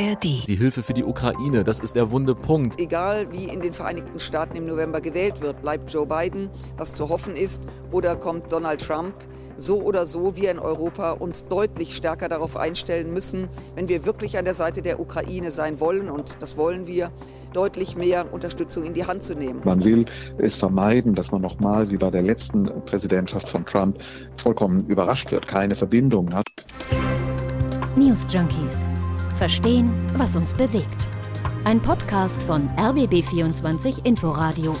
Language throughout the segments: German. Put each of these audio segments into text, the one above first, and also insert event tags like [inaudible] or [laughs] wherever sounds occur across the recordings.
ARD. Die Hilfe für die Ukraine, das ist der wunde Punkt. Egal wie in den Vereinigten Staaten im November gewählt wird, bleibt Joe Biden, was zu hoffen ist, oder kommt Donald Trump. So oder so, wir in Europa uns deutlich stärker darauf einstellen müssen, wenn wir wirklich an der Seite der Ukraine sein wollen, und das wollen wir, deutlich mehr Unterstützung in die Hand zu nehmen. Man will es vermeiden, dass man nochmal wie bei der letzten Präsidentschaft von Trump vollkommen überrascht wird, keine Verbindungen hat. News Junkies. Verstehen, was uns bewegt. Ein Podcast von RBB24 Inforadio.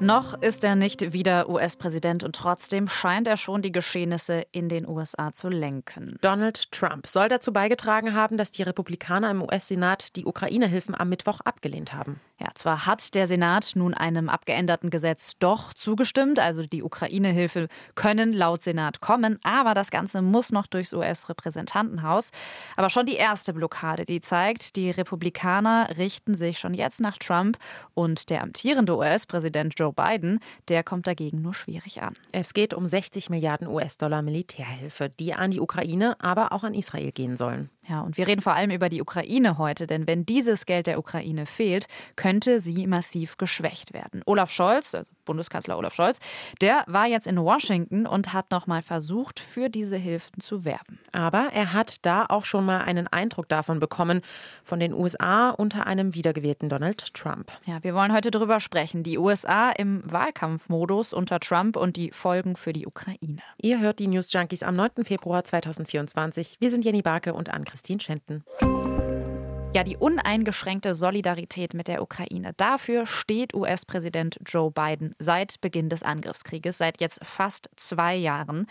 Noch ist er nicht wieder US-Präsident und trotzdem scheint er schon die Geschehnisse in den USA zu lenken. Donald Trump soll dazu beigetragen haben, dass die Republikaner im US-Senat die Ukraine-Hilfen am Mittwoch abgelehnt haben. Ja, zwar hat der Senat nun einem abgeänderten Gesetz doch zugestimmt, also die Ukraine-Hilfe können laut Senat kommen, aber das Ganze muss noch durchs US-Repräsentantenhaus. Aber schon die erste Blockade, die zeigt, die Republikaner richten sich schon jetzt nach Trump und der amtierende US-Präsident Joe Biden, der kommt dagegen nur schwierig an. Es geht um 60 Milliarden US-Dollar Militärhilfe, die an die Ukraine, aber auch an Israel gehen sollen. Ja, und wir reden vor allem über die Ukraine heute, denn wenn dieses Geld der Ukraine fehlt, könnte sie massiv geschwächt werden. Olaf Scholz, also Bundeskanzler Olaf Scholz, der war jetzt in Washington und hat nochmal versucht, für diese Hilfen zu werben. Aber er hat da auch schon mal einen Eindruck davon bekommen, von den USA unter einem wiedergewählten Donald Trump. Ja, wir wollen heute darüber sprechen. Die USA im Wahlkampfmodus unter Trump und die Folgen für die Ukraine. Ihr hört die News Junkies am 9. Februar 2024. Wir sind Jenny Barke und Anke Christine Schenten. Ja, die uneingeschränkte Solidarität mit der Ukraine. Dafür steht US-Präsident Joe Biden seit Beginn des Angriffskrieges, seit jetzt fast zwei Jahren.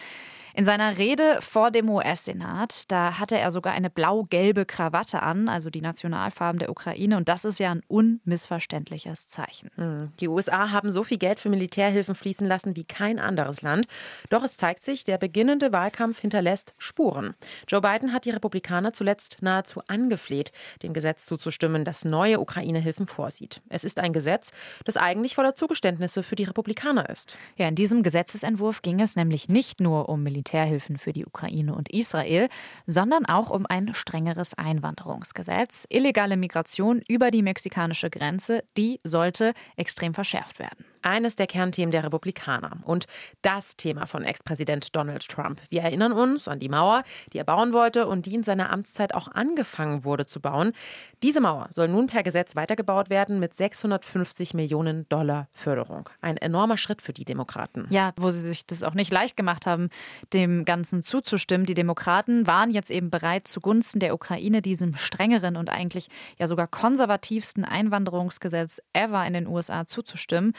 In seiner Rede vor dem US-Senat, da hatte er sogar eine blau-gelbe Krawatte an, also die Nationalfarben der Ukraine. Und das ist ja ein unmissverständliches Zeichen. Hm. Die USA haben so viel Geld für Militärhilfen fließen lassen wie kein anderes Land. Doch es zeigt sich, der beginnende Wahlkampf hinterlässt Spuren. Joe Biden hat die Republikaner zuletzt nahezu angefleht, dem Gesetz zuzustimmen, das neue Ukraine-Hilfen vorsieht. Es ist ein Gesetz, das eigentlich voller Zugeständnisse für die Republikaner ist. Ja, in diesem Gesetzesentwurf ging es nämlich nicht nur um Militär Militärhilfen für die Ukraine und Israel, sondern auch um ein strengeres Einwanderungsgesetz. Illegale Migration über die mexikanische Grenze, die sollte extrem verschärft werden eines der Kernthemen der Republikaner und das Thema von Ex-Präsident Donald Trump. Wir erinnern uns an die Mauer, die er bauen wollte und die in seiner Amtszeit auch angefangen wurde zu bauen. Diese Mauer soll nun per Gesetz weitergebaut werden mit 650 Millionen Dollar Förderung. Ein enormer Schritt für die Demokraten. Ja, wo sie sich das auch nicht leicht gemacht haben, dem Ganzen zuzustimmen. Die Demokraten waren jetzt eben bereit, zugunsten der Ukraine diesem strengeren und eigentlich ja sogar konservativsten Einwanderungsgesetz ever in den USA zuzustimmen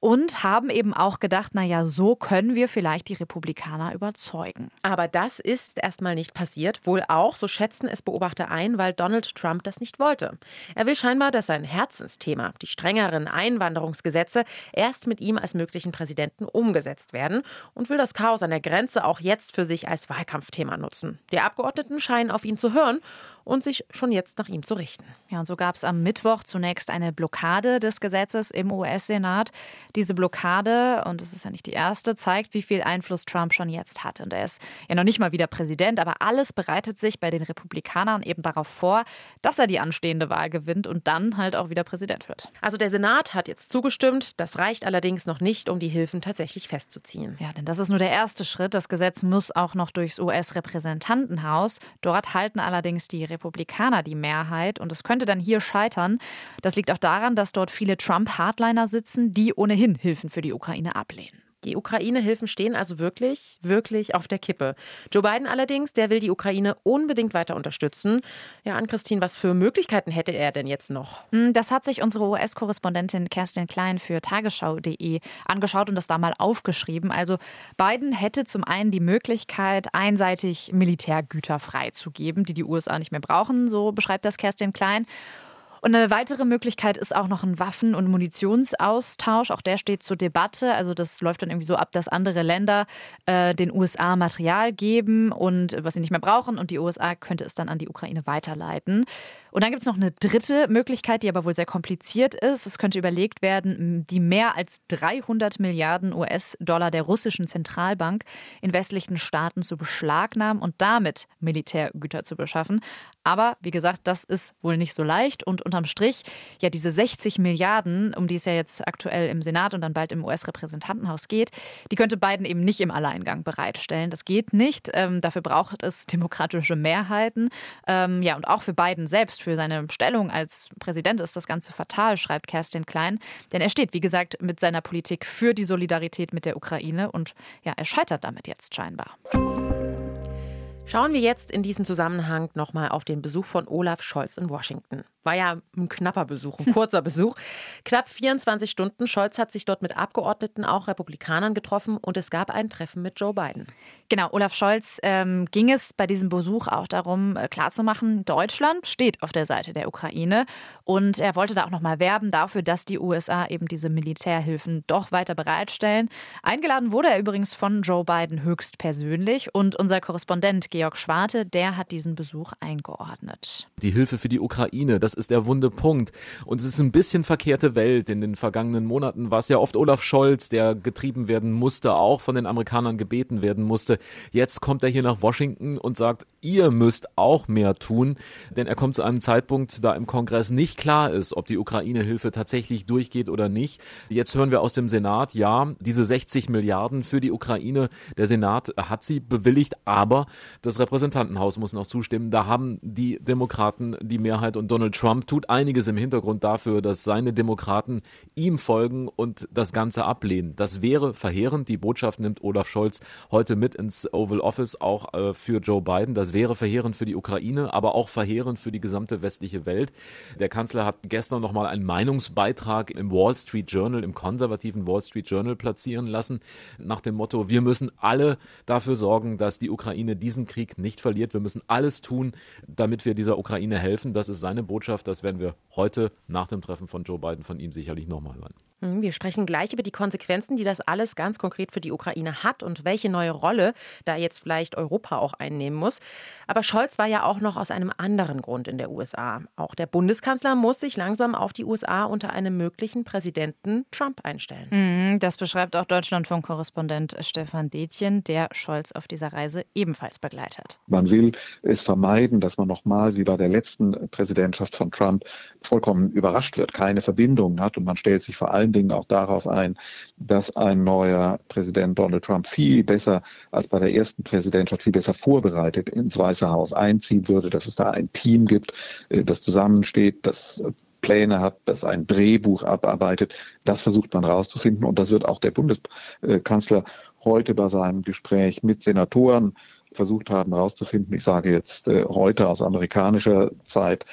und haben eben auch gedacht, naja, so können wir vielleicht die Republikaner überzeugen. Aber das ist erstmal nicht passiert, wohl auch, so schätzen es Beobachter ein, weil Donald Trump das nicht wollte. Er will scheinbar, dass sein Herzensthema, die strengeren Einwanderungsgesetze, erst mit ihm als möglichen Präsidenten umgesetzt werden und will das Chaos an der Grenze auch jetzt für sich als Wahlkampfthema nutzen. Die Abgeordneten scheinen auf ihn zu hören und sich schon jetzt nach ihm zu richten. Ja, und so gab es am Mittwoch zunächst eine Blockade des Gesetzes im US-Senat. Diese Blockade, und es ist ja nicht die erste, zeigt, wie viel Einfluss Trump schon jetzt hat. Und er ist ja noch nicht mal wieder Präsident, aber alles bereitet sich bei den Republikanern eben darauf vor, dass er die anstehende Wahl gewinnt und dann halt auch wieder Präsident wird. Also der Senat hat jetzt zugestimmt. Das reicht allerdings noch nicht, um die Hilfen tatsächlich festzuziehen. Ja, denn das ist nur der erste Schritt. Das Gesetz muss auch noch durchs US-Repräsentantenhaus. Dort halten allerdings die Republikaner die Mehrheit und es könnte dann hier scheitern. Das liegt auch daran, dass dort viele Trump-Hardliner sitzen, die ohnehin Hilfen für die Ukraine ablehnen. Die Ukraine-Hilfen stehen also wirklich, wirklich auf der Kippe. Joe Biden allerdings, der will die Ukraine unbedingt weiter unterstützen. Ja, an Christine, was für Möglichkeiten hätte er denn jetzt noch? Hm, das hat sich unsere US-Korrespondentin Kerstin Klein für tagesschau.de angeschaut und das da mal aufgeschrieben. Also Biden hätte zum einen die Möglichkeit, einseitig Militärgüter freizugeben, die die USA nicht mehr brauchen, so beschreibt das Kerstin Klein. Und eine weitere Möglichkeit ist auch noch ein Waffen- und Munitionsaustausch. Auch der steht zur Debatte. Also das läuft dann irgendwie so ab, dass andere Länder äh, den USA Material geben und was sie nicht mehr brauchen und die USA könnte es dann an die Ukraine weiterleiten. Und dann gibt es noch eine dritte Möglichkeit, die aber wohl sehr kompliziert ist. Es könnte überlegt werden, die mehr als 300 Milliarden US-Dollar der russischen Zentralbank in westlichen Staaten zu beschlagnahmen und damit Militärgüter zu beschaffen. Aber wie gesagt, das ist wohl nicht so leicht. Und unterm Strich, ja, diese 60 Milliarden, um die es ja jetzt aktuell im Senat und dann bald im US-Repräsentantenhaus geht, die könnte Biden eben nicht im Alleingang bereitstellen. Das geht nicht. Ähm, dafür braucht es demokratische Mehrheiten. Ähm, ja, und auch für Biden selbst, für seine Stellung als Präsident ist das Ganze fatal, schreibt Kerstin Klein. Denn er steht, wie gesagt, mit seiner Politik für die Solidarität mit der Ukraine und ja, er scheitert damit jetzt scheinbar. Schauen wir jetzt in diesem Zusammenhang nochmal auf den Besuch von Olaf Scholz in Washington. War ja ein knapper Besuch, ein [laughs] kurzer Besuch. Knapp 24 Stunden. Scholz hat sich dort mit Abgeordneten, auch Republikanern, getroffen und es gab ein Treffen mit Joe Biden. Genau, Olaf Scholz ähm, ging es bei diesem Besuch auch darum, äh, klarzumachen, Deutschland steht auf der Seite der Ukraine und er wollte da auch nochmal werben dafür, dass die USA eben diese Militärhilfen doch weiter bereitstellen. Eingeladen wurde er übrigens von Joe Biden höchstpersönlich und unser Korrespondent Georg Schwarte, der hat diesen Besuch eingeordnet. Die Hilfe für die Ukraine, das ist der wunde Punkt. Und es ist ein bisschen verkehrte Welt. In den vergangenen Monaten war es ja oft Olaf Scholz, der getrieben werden musste, auch von den Amerikanern gebeten werden musste. Jetzt kommt er hier nach Washington und sagt, ihr müsst auch mehr tun, denn er kommt zu einem Zeitpunkt, da im Kongress nicht klar ist, ob die Ukraine-Hilfe tatsächlich durchgeht oder nicht. Jetzt hören wir aus dem Senat, ja, diese 60 Milliarden für die Ukraine, der Senat hat sie bewilligt, aber das Repräsentantenhaus muss noch zustimmen. Da haben die Demokraten die Mehrheit und Donald Trump tut einiges im Hintergrund dafür, dass seine Demokraten ihm folgen und das Ganze ablehnen. Das wäre verheerend. Die Botschaft nimmt Olaf Scholz heute mit ins Oval Office, auch äh, für Joe Biden. Das wäre verheerend für die Ukraine, aber auch verheerend für die gesamte westliche Welt. Der Kanzler hat gestern nochmal einen Meinungsbeitrag im Wall Street Journal, im konservativen Wall Street Journal platzieren lassen, nach dem Motto, wir müssen alle dafür sorgen, dass die Ukraine diesen Krieg nicht verliert. Wir müssen alles tun, damit wir dieser Ukraine helfen. Das ist seine Botschaft. Das werden wir heute nach dem Treffen von Joe Biden von ihm sicherlich nochmal hören. Hm, wir sprechen gleich über die Konsequenzen, die das alles ganz konkret für die Ukraine hat und welche neue Rolle da jetzt vielleicht Europa auch einnehmen muss. Aber Scholz war ja auch noch aus einem anderen Grund in der USA. Auch der Bundeskanzler muss sich langsam auf die USA unter einem möglichen Präsidenten Trump einstellen. Mhm, das beschreibt auch Deutschlandfunk-Korrespondent Stefan Detjen, der Scholz auf dieser Reise ebenfalls begleitet. Man will es vermeiden, dass man nochmal wie bei der letzten Präsidentschaft von Trump vollkommen überrascht wird, keine Verbindungen hat und man stellt sich vor allem allen Dingen auch darauf ein, dass ein neuer Präsident Donald Trump viel besser als bei der ersten Präsidentschaft, viel besser vorbereitet ins Weiße Haus einziehen würde, dass es da ein Team gibt, äh, das zusammensteht, das Pläne hat, das ein Drehbuch abarbeitet. Das versucht man rauszufinden und das wird auch der Bundeskanzler heute bei seinem Gespräch mit Senatoren versucht haben herauszufinden. Ich sage jetzt äh, heute aus amerikanischer Zeit,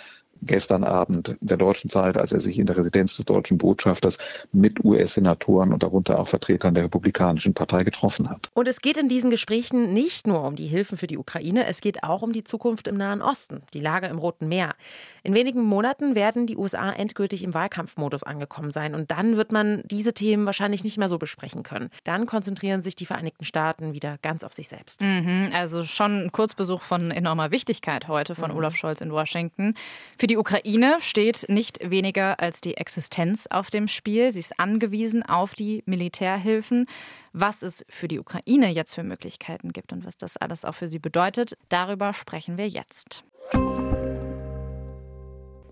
gestern Abend der deutschen Zeit, als er sich in der Residenz des deutschen Botschafters mit US-Senatoren und darunter auch Vertretern der Republikanischen Partei getroffen hat. Und es geht in diesen Gesprächen nicht nur um die Hilfen für die Ukraine, es geht auch um die Zukunft im Nahen Osten, die Lage im Roten Meer. In wenigen Monaten werden die USA endgültig im Wahlkampfmodus angekommen sein und dann wird man diese Themen wahrscheinlich nicht mehr so besprechen können. Dann konzentrieren sich die Vereinigten Staaten wieder ganz auf sich selbst. Mhm, also schon ein Kurzbesuch von enormer Wichtigkeit heute von mhm. Olaf Scholz in Washington. Für für die Ukraine steht nicht weniger als die Existenz auf dem Spiel. Sie ist angewiesen auf die Militärhilfen. Was es für die Ukraine jetzt für Möglichkeiten gibt und was das alles auch für sie bedeutet, darüber sprechen wir jetzt.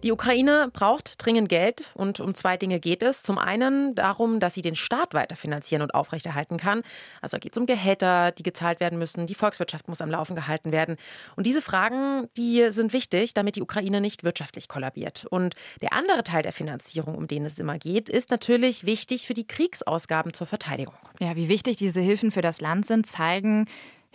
Die Ukraine braucht dringend Geld und um zwei Dinge geht es. Zum einen darum, dass sie den Staat weiter finanzieren und aufrechterhalten kann. Also geht es um Gehälter, die gezahlt werden müssen. Die Volkswirtschaft muss am Laufen gehalten werden. Und diese Fragen, die sind wichtig, damit die Ukraine nicht wirtschaftlich kollabiert. Und der andere Teil der Finanzierung, um den es immer geht, ist natürlich wichtig für die Kriegsausgaben zur Verteidigung. Ja, wie wichtig diese Hilfen für das Land sind, zeigen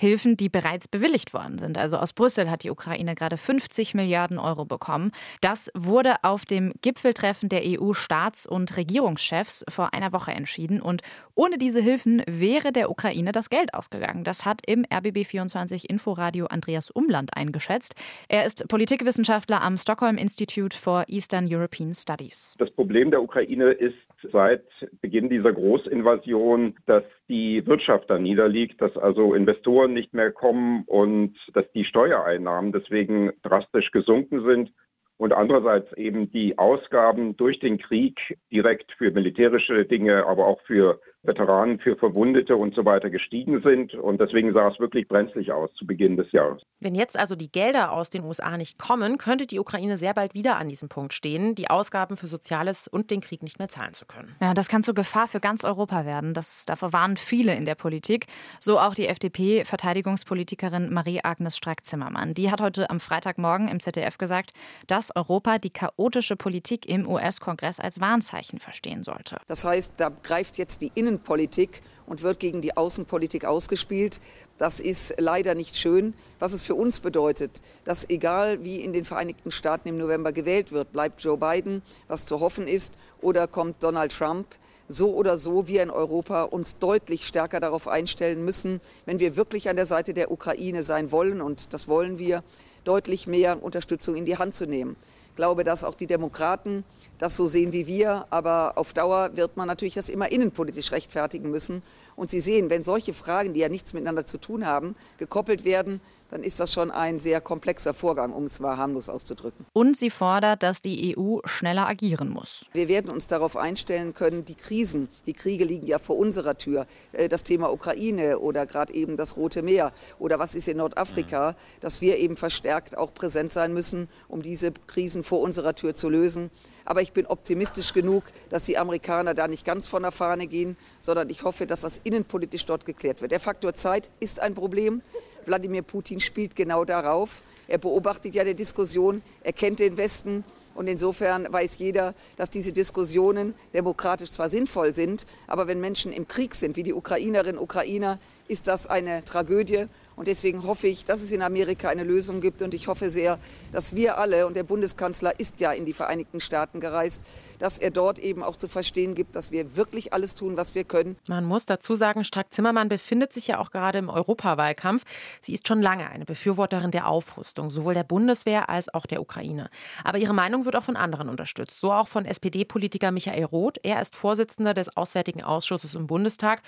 Hilfen, die bereits bewilligt worden sind. Also aus Brüssel hat die Ukraine gerade 50 Milliarden Euro bekommen. Das wurde auf dem Gipfeltreffen der EU-Staats- und Regierungschefs vor einer Woche entschieden. Und ohne diese Hilfen wäre der Ukraine das Geld ausgegangen. Das hat im RBB24 Inforadio Andreas Umland eingeschätzt. Er ist Politikwissenschaftler am Stockholm Institute for Eastern European Studies. Das Problem der Ukraine ist seit Beginn dieser Großinvasion, dass die Wirtschaft da niederliegt, dass also Investoren nicht mehr kommen und dass die Steuereinnahmen deswegen drastisch gesunken sind. Und andererseits eben die Ausgaben durch den Krieg direkt für militärische Dinge, aber auch für Veteranen, für Verwundete und so weiter gestiegen sind. Und deswegen sah es wirklich brenzlig aus zu Beginn des Jahres. Wenn jetzt also die Gelder aus den USA nicht kommen, könnte die Ukraine sehr bald wieder an diesem Punkt stehen, die Ausgaben für Soziales und den Krieg nicht mehr zahlen zu können. Ja, das kann zur Gefahr für ganz Europa werden. Das, davor warnen viele in der Politik. So auch die FDP-Verteidigungspolitikerin Marie-Agnes Strack-Zimmermann. Die hat heute am Freitagmorgen im ZDF gesagt, dass Europa die chaotische Politik im US-Kongress als Warnzeichen verstehen sollte. Das heißt, da greift jetzt die Innen Innenpolitik und wird gegen die Außenpolitik ausgespielt. Das ist leider nicht schön. Was es für uns bedeutet, dass egal wie in den Vereinigten Staaten im November gewählt wird, bleibt Joe Biden, was zu hoffen ist, oder kommt Donald Trump, so oder so wir in Europa uns deutlich stärker darauf einstellen müssen, wenn wir wirklich an der Seite der Ukraine sein wollen, und das wollen wir, deutlich mehr Unterstützung in die Hand zu nehmen. Ich glaube, dass auch die Demokraten das so sehen wie wir. Aber auf Dauer wird man natürlich das immer innenpolitisch rechtfertigen müssen. Und Sie sehen, wenn solche Fragen, die ja nichts miteinander zu tun haben, gekoppelt werden, dann ist das schon ein sehr komplexer Vorgang, um es mal harmlos auszudrücken. Und sie fordert, dass die EU schneller agieren muss. Wir werden uns darauf einstellen können, die Krisen, die Kriege liegen ja vor unserer Tür. Äh, das Thema Ukraine oder gerade eben das Rote Meer oder was ist in Nordafrika, dass wir eben verstärkt auch präsent sein müssen, um diese Krisen vor unserer Tür zu lösen. Aber ich bin optimistisch genug, dass die Amerikaner da nicht ganz von der Fahne gehen, sondern ich hoffe, dass das innenpolitisch dort geklärt wird. Der Faktor Zeit ist ein Problem. Wladimir Putin spielt genau darauf. Er beobachtet ja die Diskussion, er kennt den Westen und insofern weiß jeder, dass diese Diskussionen demokratisch zwar sinnvoll sind, aber wenn Menschen im Krieg sind, wie die Ukrainerinnen und Ukrainer, ist das eine Tragödie und deswegen hoffe ich, dass es in Amerika eine Lösung gibt. Und ich hoffe sehr, dass wir alle, und der Bundeskanzler ist ja in die Vereinigten Staaten gereist, dass er dort eben auch zu verstehen gibt, dass wir wirklich alles tun, was wir können. Man muss dazu sagen, Strack-Zimmermann befindet sich ja auch gerade im Europawahlkampf. Sie ist schon lange eine Befürworterin der Aufrüstung, sowohl der Bundeswehr als auch der Ukraine. Aber ihre Meinung wird auch von anderen unterstützt, so auch von SPD-Politiker Michael Roth. Er ist Vorsitzender des Auswärtigen Ausschusses im Bundestag.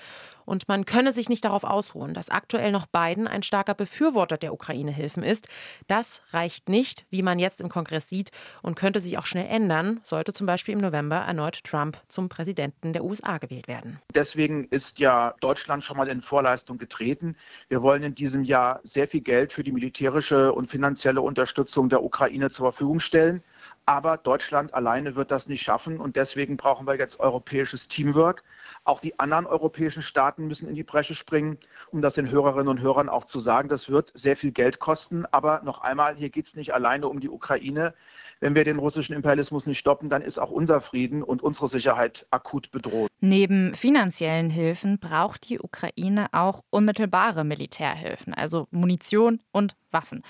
Und man könne sich nicht darauf ausruhen, dass aktuell noch Biden ein starker Befürworter der Ukraine-Hilfen ist. Das reicht nicht, wie man jetzt im Kongress sieht, und könnte sich auch schnell ändern, sollte zum Beispiel im November erneut Trump zum Präsidenten der USA gewählt werden. Deswegen ist ja Deutschland schon mal in Vorleistung getreten. Wir wollen in diesem Jahr sehr viel Geld für die militärische und finanzielle Unterstützung der Ukraine zur Verfügung stellen. Aber Deutschland alleine wird das nicht schaffen und deswegen brauchen wir jetzt europäisches Teamwork. Auch die anderen europäischen Staaten müssen in die Bresche springen, um das den Hörerinnen und Hörern auch zu sagen. Das wird sehr viel Geld kosten. Aber noch einmal, hier geht es nicht alleine um die Ukraine. Wenn wir den russischen Imperialismus nicht stoppen, dann ist auch unser Frieden und unsere Sicherheit akut bedroht. Neben finanziellen Hilfen braucht die Ukraine auch unmittelbare Militärhilfen, also Munition und Waffen.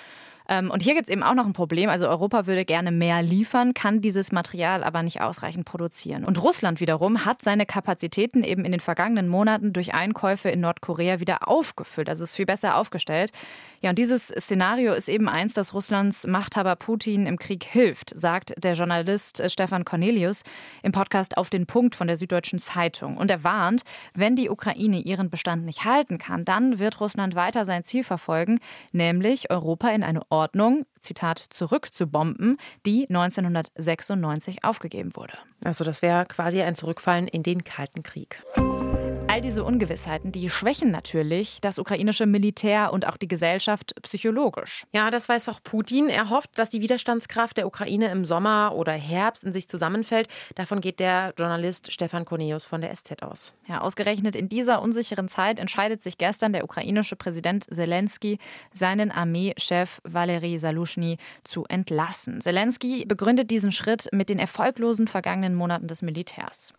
Ähm, und hier gibt es eben auch noch ein Problem. Also Europa würde gerne mehr liefern, kann dieses Material aber nicht ausreichend produzieren. Und Russland wiederum hat seine Kapazitäten eben in den vergangenen Monaten durch Einkäufe in Nordkorea wieder aufgefüllt. Also ist viel besser aufgestellt. Ja, und dieses Szenario ist eben eins, das Russlands Machthaber Putin im Krieg hilft, sagt der Journalist äh, Stefan Cornelius im Podcast Auf den Punkt von der Süddeutschen Zeitung. Und er warnt, wenn die Ukraine ihren Bestand nicht halten kann, dann wird Russland weiter sein Ziel verfolgen, nämlich Europa in eine Ordnung, Zitat, zurückzubomben, die 1996 aufgegeben wurde. Also das wäre quasi ein Zurückfallen in den Kalten Krieg. Diese Ungewissheiten, die schwächen natürlich das ukrainische Militär und auch die Gesellschaft psychologisch. Ja, das weiß auch Putin. Er hofft, dass die Widerstandskraft der Ukraine im Sommer oder Herbst in sich zusammenfällt. Davon geht der Journalist Stefan Corneus von der SZ aus. Ja, ausgerechnet in dieser unsicheren Zeit entscheidet sich gestern der ukrainische Präsident Zelensky, seinen Armeechef Valery Salushny zu entlassen. Zelensky begründet diesen Schritt mit den erfolglosen vergangenen Monaten des Militärs.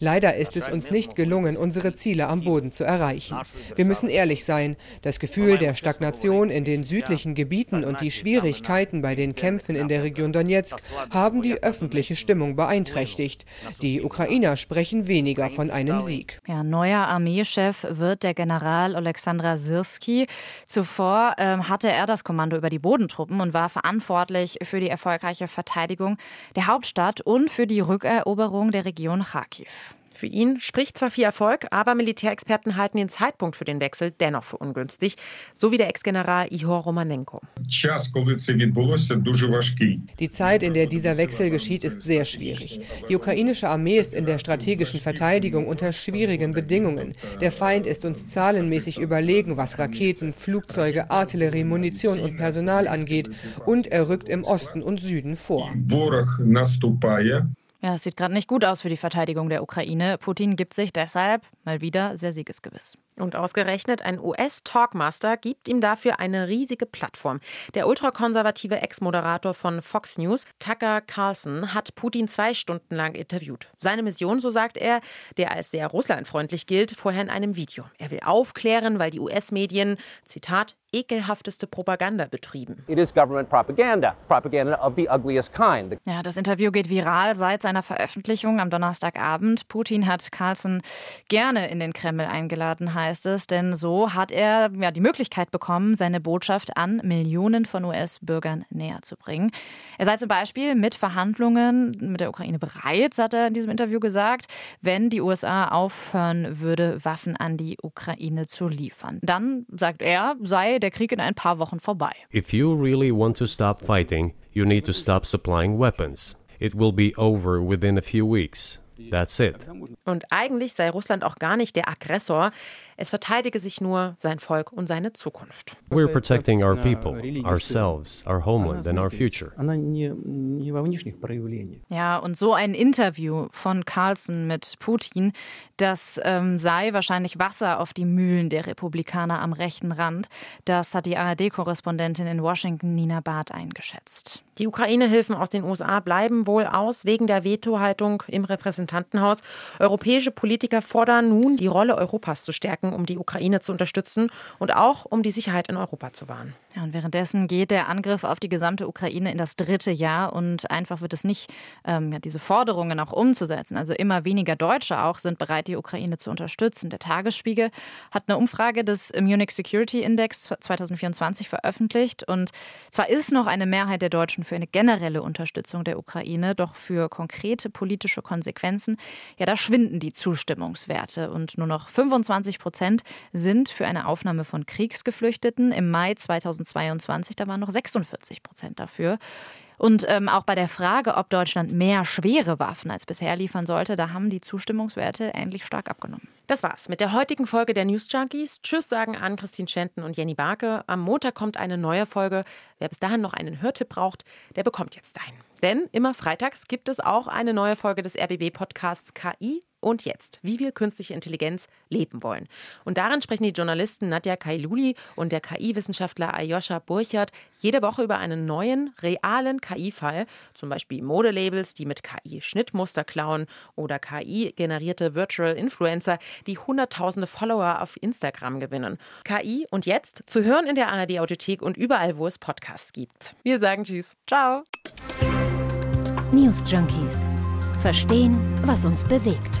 Leider ist es uns nicht gelungen, unsere Ziele Ziele am Boden zu erreichen. Wir müssen ehrlich sein, das Gefühl der Stagnation in den südlichen Gebieten und die Schwierigkeiten bei den Kämpfen in der Region Donetsk haben die öffentliche Stimmung beeinträchtigt. Die Ukrainer sprechen weniger von einem Sieg. Ja, neuer Armeechef wird der General Alexandra Sirski. Zuvor ähm, hatte er das Kommando über die Bodentruppen und war verantwortlich für die erfolgreiche Verteidigung der Hauptstadt und für die Rückeroberung der Region Kharkiv. Für ihn spricht zwar viel Erfolg, aber Militärexperten halten den Zeitpunkt für den Wechsel dennoch für ungünstig, so wie der Ex-General Ihor Romanenko. Die Zeit, in der dieser Wechsel geschieht, ist sehr schwierig. Die ukrainische Armee ist in der strategischen Verteidigung unter schwierigen Bedingungen. Der Feind ist uns zahlenmäßig überlegen, was Raketen, Flugzeuge, Artillerie, Munition und Personal angeht, und er rückt im Osten und Süden vor. Ja, es sieht gerade nicht gut aus für die Verteidigung der Ukraine. Putin gibt sich deshalb mal wieder sehr siegesgewiss. Und ausgerechnet ein US-Talkmaster gibt ihm dafür eine riesige Plattform. Der ultrakonservative Ex-Moderator von Fox News, Tucker Carlson, hat Putin zwei Stunden lang interviewt. Seine Mission, so sagt er, der als sehr russlandfreundlich gilt, vorher in einem Video. Er will aufklären, weil die US-Medien, Zitat, ekelhafteste Propaganda betrieben. It is government propaganda, propaganda of the ugliest kind. Ja, das Interview geht viral seit seiner Veröffentlichung am Donnerstagabend. Putin hat Carlson gerne in den Kreml eingeladen, heißt es, denn so hat er ja die Möglichkeit bekommen, seine Botschaft an Millionen von US-Bürgern näher zu bringen. Er sei zum Beispiel mit Verhandlungen mit der Ukraine bereit, hat er in diesem Interview gesagt, wenn die USA aufhören würde, Waffen an die Ukraine zu liefern. Dann, sagt er, sei der Krieg in ein paar Wochen vorbei. If you really want to stop fighting, you need to stop supplying weapons. It will be over within a few weeks. That's it. Und eigentlich sei Russland auch gar nicht der Aggressor. Es verteidige sich nur sein Volk und seine Zukunft. We're protecting our people, ourselves, our homeland and our future. Ja, und so ein Interview von Carlson mit Putin, das ähm, sei wahrscheinlich Wasser auf die Mühlen der Republikaner am rechten Rand. Das hat die ARD-Korrespondentin in Washington, Nina Barth, eingeschätzt. Die Ukraine-Hilfen aus den USA bleiben wohl aus wegen der Vetohaltung im Repräsentantenhaus. Europäische Politiker fordern nun, die Rolle Europas zu stärken, um die Ukraine zu unterstützen und auch um die Sicherheit in Europa zu wahren. Ja, und währenddessen geht der Angriff auf die gesamte Ukraine in das dritte Jahr und einfach wird es nicht, ähm, ja, diese Forderungen auch umzusetzen. Also immer weniger Deutsche auch sind bereit, die Ukraine zu unterstützen. Der Tagesspiegel hat eine Umfrage des Munich Security Index 2024 veröffentlicht und zwar ist noch eine Mehrheit der Deutschen für eine generelle Unterstützung der Ukraine, doch für konkrete politische Konsequenzen, ja, da schwinden die Zustimmungswerte und nur noch 25 Prozent sind für eine Aufnahme von Kriegsgeflüchteten. Im Mai 2022, da waren noch 46 Prozent dafür. Und ähm, auch bei der Frage, ob Deutschland mehr schwere Waffen als bisher liefern sollte, da haben die Zustimmungswerte ähnlich stark abgenommen. Das war's mit der heutigen Folge der News Junkies. Tschüss sagen an Christine Schenten und Jenny Barke. Am Montag kommt eine neue Folge. Wer bis dahin noch einen Hörtipp braucht, der bekommt jetzt einen. Denn immer freitags gibt es auch eine neue Folge des RBB-Podcasts KI und jetzt, wie wir künstliche Intelligenz leben wollen. Und darin sprechen die Journalisten Nadja Kailuli und der KI-Wissenschaftler Ayosha Burchardt jede Woche über einen neuen, realen KI-Fall, zum Beispiel Modelabels, die mit KI Schnittmuster klauen oder KI-generierte Virtual Influencer, die hunderttausende Follower auf Instagram gewinnen. KI und jetzt zu hören in der ARD-Audiothek und überall, wo es Podcasts gibt. Wir sagen Tschüss. Ciao. News Junkies. Verstehen, was uns bewegt.